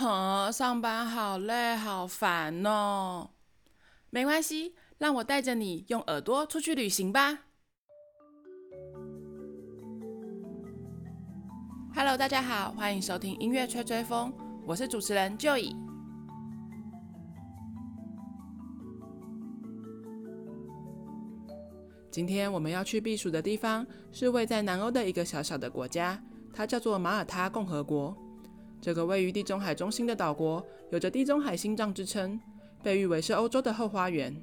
哼，上班好累，好烦哦。没关系，让我带着你用耳朵出去旅行吧。Hello，大家好，欢迎收听音乐吹吹风，我是主持人 Joy。今天我们要去避暑的地方是位在南欧的一个小小的国家，它叫做马耳他共和国。这个位于地中海中心的岛国，有着“地中海心脏”之称，被誉为是欧洲的后花园。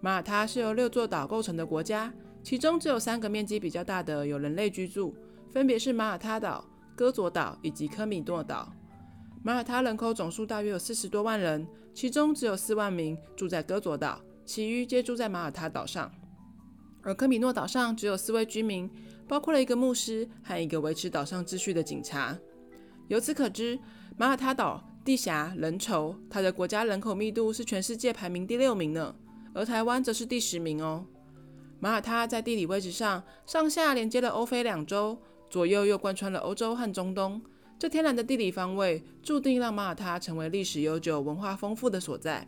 马耳他是由六座岛构成的国家，其中只有三个面积比较大的有人类居住，分别是马耳他岛、戈佐岛以及科米诺岛。马耳他人口总数大约有四十多万人，其中只有四万名住在戈佐岛，其余皆住在马耳他岛上。而科米诺岛上只有四位居民，包括了一个牧师和一个维持岛上秩序的警察。由此可知，马耳他岛地狭人稠，它的国家人口密度是全世界排名第六名呢，而台湾则是第十名哦。马耳他在地理位置上，上下连接了欧非两洲，左右又贯穿了欧洲和中东。这天然的地理方位，注定让马耳他成为历史悠久、文化丰富的所在。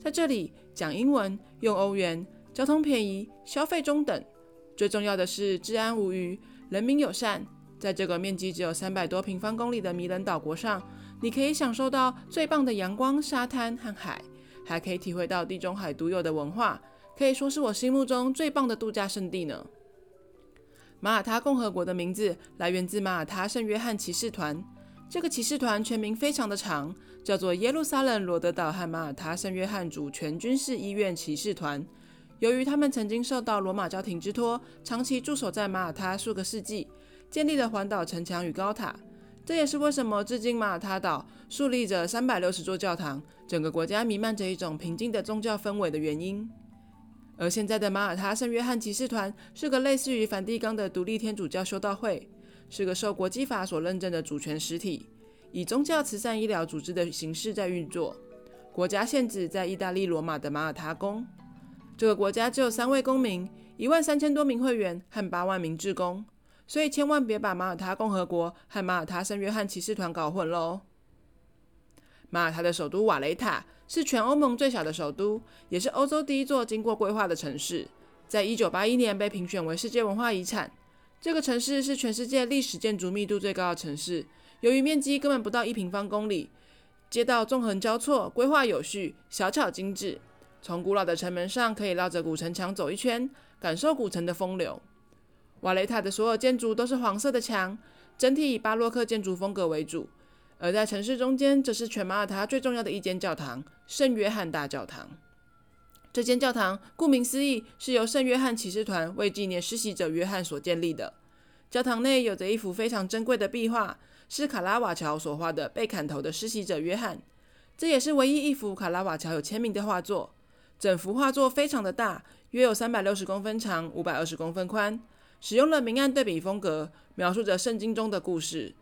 在这里讲英文，用欧元，交通便宜，消费中等，最重要的是治安无虞，人民友善。在这个面积只有三百多平方公里的迷人岛国上，你可以享受到最棒的阳光、沙滩和海，还可以体会到地中海独有的文化，可以说是我心目中最棒的度假胜地呢。马耳他共和国的名字来源自马耳他圣约翰骑士团，这个骑士团全名非常的长，叫做耶路撒冷罗德岛和马耳他圣约翰主权军事医院骑士团。由于他们曾经受到罗马教廷之托，长期驻守在马耳他数个世纪。建立了环岛城墙与高塔，这也是为什么至今马耳他岛树立着三百六十座教堂，整个国家弥漫着一种平静的宗教氛围的原因。而现在的马耳他圣约翰骑士团是个类似于梵蒂冈的独立天主教修道会，是个受国际法所认证的主权实体，以宗教、慈善、医疗组织的形式在运作。国家限制在意大利罗马的马耳他宫。这个国家只有三位公民，一万三千多名会员和八万名志工。所以千万别把马耳他共和国和马耳他圣约翰骑士团搞混喽。马耳他的首都瓦雷塔是全欧盟最小的首都，也是欧洲第一座经过规划的城市。在一九八一年被评选为世界文化遗产。这个城市是全世界历史建筑密度最高的城市，由于面积根本不到一平方公里，街道纵横交错，规划有序，小巧精致。从古老的城门上可以绕着古城墙走一圈，感受古城的风流。瓦雷塔的所有建筑都是黄色的墙，整体以巴洛克建筑风格为主。而在城市中间，则是全马耳他最重要的一间教堂——圣约翰大教堂。这间教堂顾名思义，是由圣约翰骑士团为纪念施洗者约翰所建立的。教堂内有着一幅非常珍贵的壁画，是卡拉瓦乔所画的被砍头的施洗者约翰。这也是唯一一幅卡拉瓦乔有签名的画作。整幅画作非常的大，约有三百六十公分长，五百二十公分宽。使用了明暗对比风格，描述着圣经中的故事。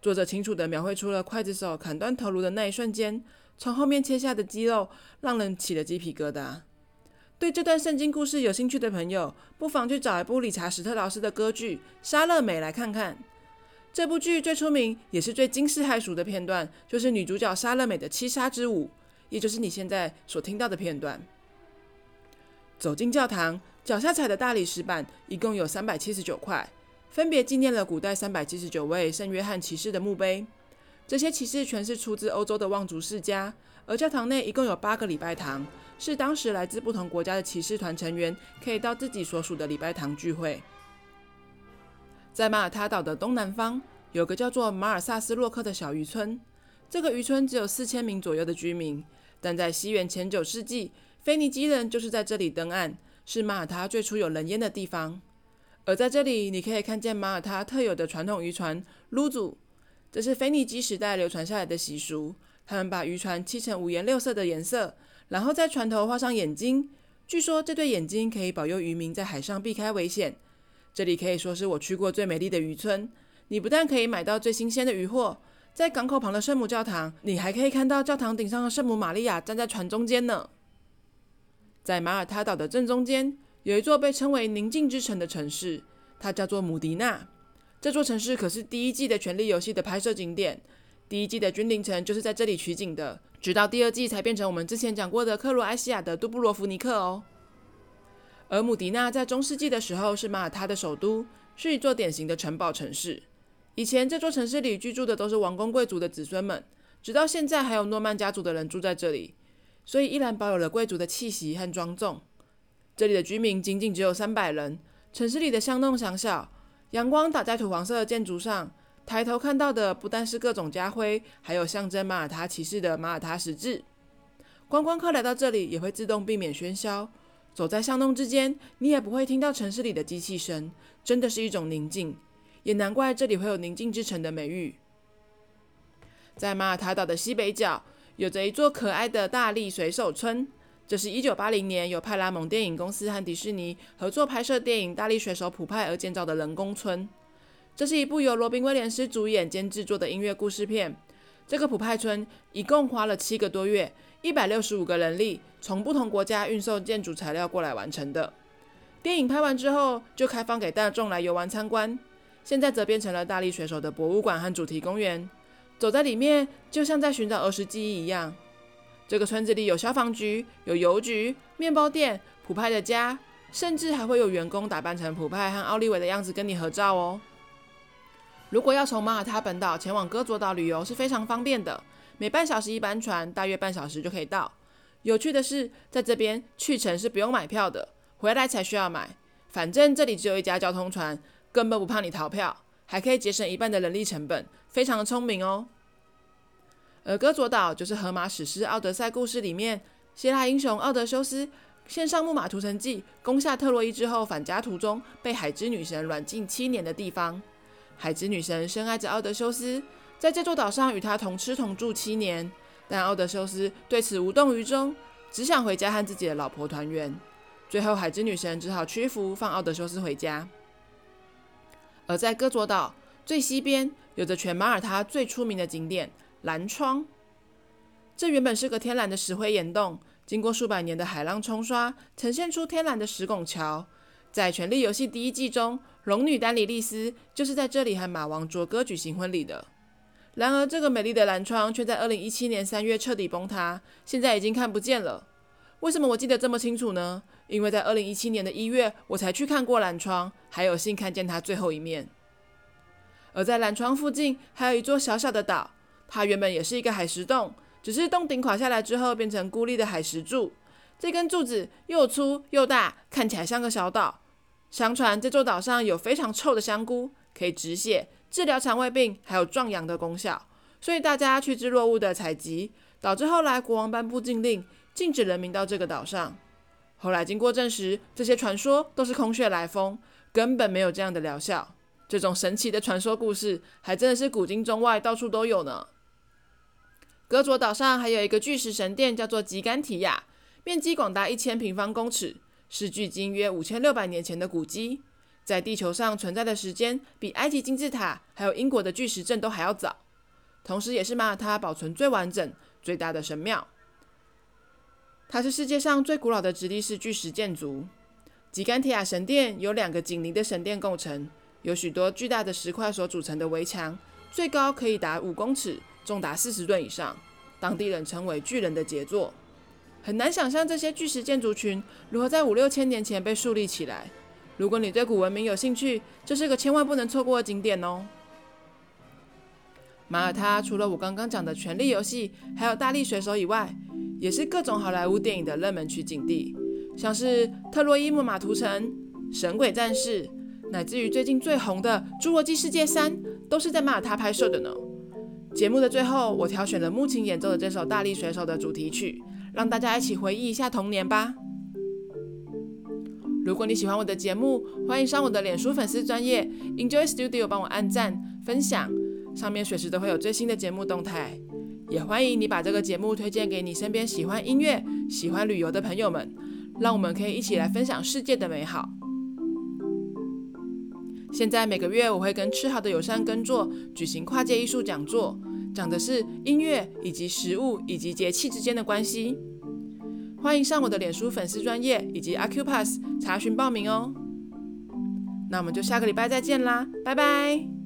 作者清楚地描绘出了刽子手砍断头颅的那一瞬间，从后面切下的肌肉让人起了鸡皮疙瘩。对这段圣经故事有兴趣的朋友，不妨去找一部理查史特劳斯的歌剧《莎乐美》来看看。这部剧最出名也是最惊世骇俗的片段，就是女主角莎乐美的七杀之舞，也就是你现在所听到的片段。走进教堂。脚下踩的大理石板一共有三百七十九块，分别纪念了古代三百七十九位圣约翰骑士的墓碑。这些骑士全是出自欧洲的望族世家，而教堂内一共有八个礼拜堂，是当时来自不同国家的骑士团成员可以到自己所属的礼拜堂聚会。在马耳他岛的东南方，有个叫做马尔萨斯洛克的小渔村，这个渔村只有四千名左右的居民，但在西元前九世纪，腓尼基人就是在这里登岸。是马耳他最初有人烟的地方，而在这里，你可以看见马耳他特有的传统渔船撸组，这是腓尼基时代流传下来的习俗。他们把渔船漆成五颜六色的颜色，然后在船头画上眼睛。据说这对眼睛可以保佑渔民在海上避开危险。这里可以说是我去过最美丽的渔村。你不但可以买到最新鲜的渔获，在港口旁的圣母教堂，你还可以看到教堂顶上的圣母玛利亚站在船中间呢。在马耳他岛的正中间，有一座被称为“宁静之城”的城市，它叫做姆迪纳。这座城市可是第一季的《权力游戏》的拍摄景点。第一季的君临城就是在这里取景的，直到第二季才变成我们之前讲过的克罗埃西亚的杜布罗夫尼克哦。而姆迪纳在中世纪的时候是马耳他的首都，是一座典型的城堡城市。以前这座城市里居住的都是王公贵族的子孙们，直到现在还有诺曼家族的人住在这里，所以依然保有了贵族的气息和庄重。这里的居民仅仅只有三百人，城市里的巷弄狭小，阳光打在土黄色的建筑上，抬头看到的不但是各种家徽，还有象征马耳他骑士的马耳他十字。观光客来到这里也会自动避免喧嚣。走在巷弄之间，你也不会听到城市里的机器声，真的是一种宁静。也难怪这里会有“宁静之城”的美誉。在马耳他岛的西北角，有着一座可爱的大力水手村。这是一九八零年由派拉蒙电影公司和迪士尼合作拍摄电影《大力水手普派》而建造的人工村。这是一部由罗宾·威廉斯主演兼制作的音乐故事片。这个普派村一共花了七个多月。一百六十五个人力从不同国家运送建筑材料过来完成的。电影拍完之后就开放给大众来游玩参观，现在则变成了大力水手的博物馆和主题公园。走在里面就像在寻找儿时记忆一样。这个村子里有消防局、有邮局、面包店、普派的家，甚至还会有员工打扮成普派和奥利维的样子跟你合照哦。如果要从马耳他本岛前往戈佐岛旅游是非常方便的。每半小时一班船，大约半小时就可以到。有趣的是，在这边去程是不用买票的，回来才需要买。反正这里只有一家交通船，根本不怕你逃票，还可以节省一半的人力成本，非常的聪明哦。而戈佐岛就是荷马史诗《奥德赛》故事里面，希腊英雄奥德修斯献上木马屠城记，攻下特洛伊之后返家途中被海之女神软禁七年的地方。海之女神深爱着奥德修斯。在这座岛上与他同吃同住七年，但奥德修斯对此无动于衷，只想回家和自己的老婆团圆。最后，海之女神只好屈服，放奥德修斯回家。而在戈佐岛最西边，有着全马耳他最出名的景点——蓝窗。这原本是个天然的石灰岩洞，经过数百年的海浪冲刷，呈现出天然的石拱桥。在《权力游戏》第一季中，龙女丹尼利斯就是在这里和马王卓戈举行婚礼的。然而，这个美丽的蓝窗却在二零一七年三月彻底崩塌，现在已经看不见了。为什么我记得这么清楚呢？因为在二零一七年的一月，我才去看过蓝窗，还有幸看见它最后一面。而在蓝窗附近，还有一座小小的岛，它原本也是一个海蚀洞，只是洞顶垮下来之后，变成孤立的海蚀柱。这根柱子又粗又大，看起来像个小岛。相传这座岛上有非常臭的香菇，可以止血。治疗肠胃病还有壮阳的功效，所以大家趋之若鹜的采集，导致后来国王颁布禁令，禁止人民到这个岛上。后来经过证实，这些传说都是空穴来风，根本没有这样的疗效。这种神奇的传说故事，还真的是古今中外到处都有呢。戈佐岛上还有一个巨石神殿，叫做吉甘提亚，面积广达一千平方公尺，是距今约五千六百年前的古迹。在地球上存在的时间比埃及金字塔还有英国的巨石阵都还要早，同时也是马耳他保存最完整、最大的神庙。它是世界上最古老的直立式巨石建筑。吉甘提亚神殿由两个紧邻的神殿构成，有许多巨大的石块所组成的围墙，最高可以达五公尺，重达四十吨以上，当地人称为巨人的杰作。很难想象这些巨石建筑群如何在五六千年前被树立起来。如果你对古文明有兴趣，这是个千万不能错过的景点哦。马耳他除了我刚刚讲的《权力游戏》，还有《大力水手》以外，也是各种好莱坞电影的热门取景地，像是《特洛伊木马屠城》《神鬼战士》，乃至于最近最红的《侏罗纪世界三》，都是在马耳他拍摄的呢。节目的最后，我挑选了木琴演奏的这首《大力水手》的主题曲，让大家一起回忆一下童年吧。如果你喜欢我的节目，欢迎上我的脸书粉丝专业 Enjoy Studio 帮我按赞分享，上面随时都会有最新的节目动态。也欢迎你把这个节目推荐给你身边喜欢音乐、喜欢旅游的朋友们，让我们可以一起来分享世界的美好。现在每个月我会跟吃好的友善耕作举行跨界艺术讲座，讲的是音乐以及食物以及节气之间的关系。欢迎上我的脸书粉丝专页以及 Accupass 查询报名哦。那我们就下个礼拜再见啦，拜拜。